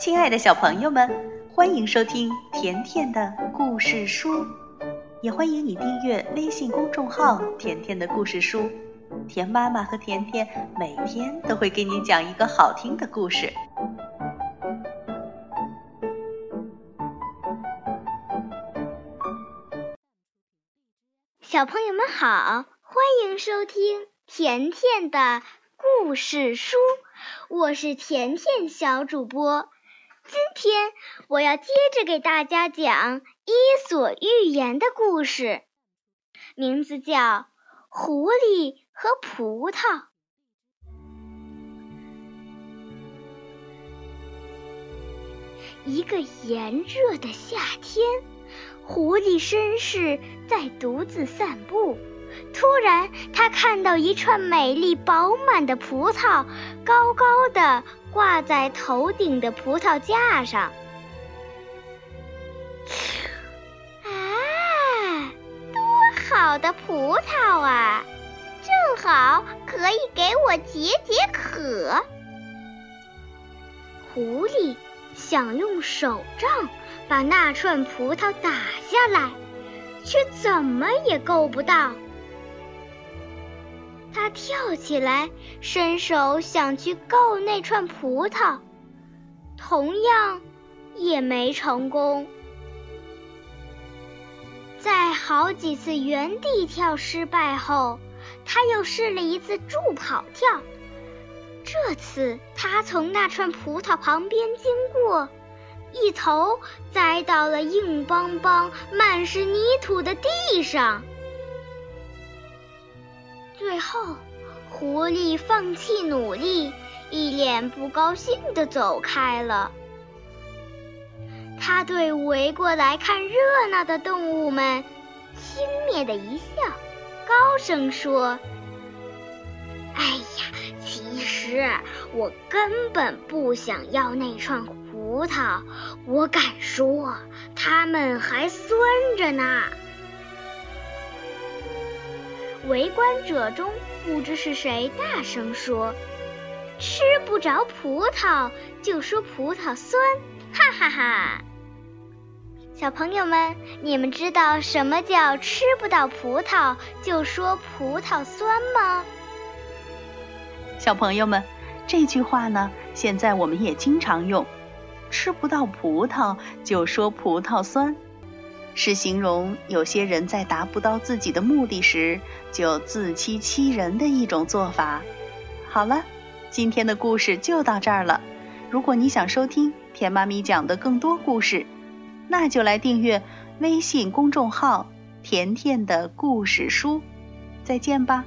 亲爱的小朋友们，欢迎收听甜甜的故事书，也欢迎你订阅微信公众号“甜甜的故事书”。甜妈妈和甜甜每天都会给你讲一个好听的故事。小朋友们好，欢迎收听甜甜的故事书，我是甜甜小主播。今天我要接着给大家讲《伊索寓言》的故事，名字叫《狐狸和葡萄》。一个炎热的夏天，狐狸绅士在独自散步。突然，他看到一串美丽饱满的葡萄，高高的挂在头顶的葡萄架上。啊，多好的葡萄啊！正好可以给我解解渴。狐狸想用手杖把那串葡萄打下来，却怎么也够不到。他跳起来，伸手想去够那串葡萄，同样也没成功。在好几次原地跳失败后，他又试了一次助跑跳。这次他从那串葡萄旁边经过，一头栽到了硬邦邦、满是泥土的地上。最后，狐狸放弃努力，一脸不高兴地走开了。他对围过来看热闹的动物们轻蔑的一笑，高声说：“哎呀，其实我根本不想要那串葡萄，我敢说，它们还酸着呢。”围观者中不知是谁大声说：“吃不着葡萄就说葡萄酸，哈哈哈！”小朋友们，你们知道什么叫吃不到葡萄就说葡萄酸吗？小朋友们，这句话呢，现在我们也经常用，“吃不到葡萄就说葡萄酸”。是形容有些人在达不到自己的目的时，就自欺欺人的一种做法。好了，今天的故事就到这儿了。如果你想收听甜妈咪讲的更多故事，那就来订阅微信公众号“甜甜的故事书”。再见吧。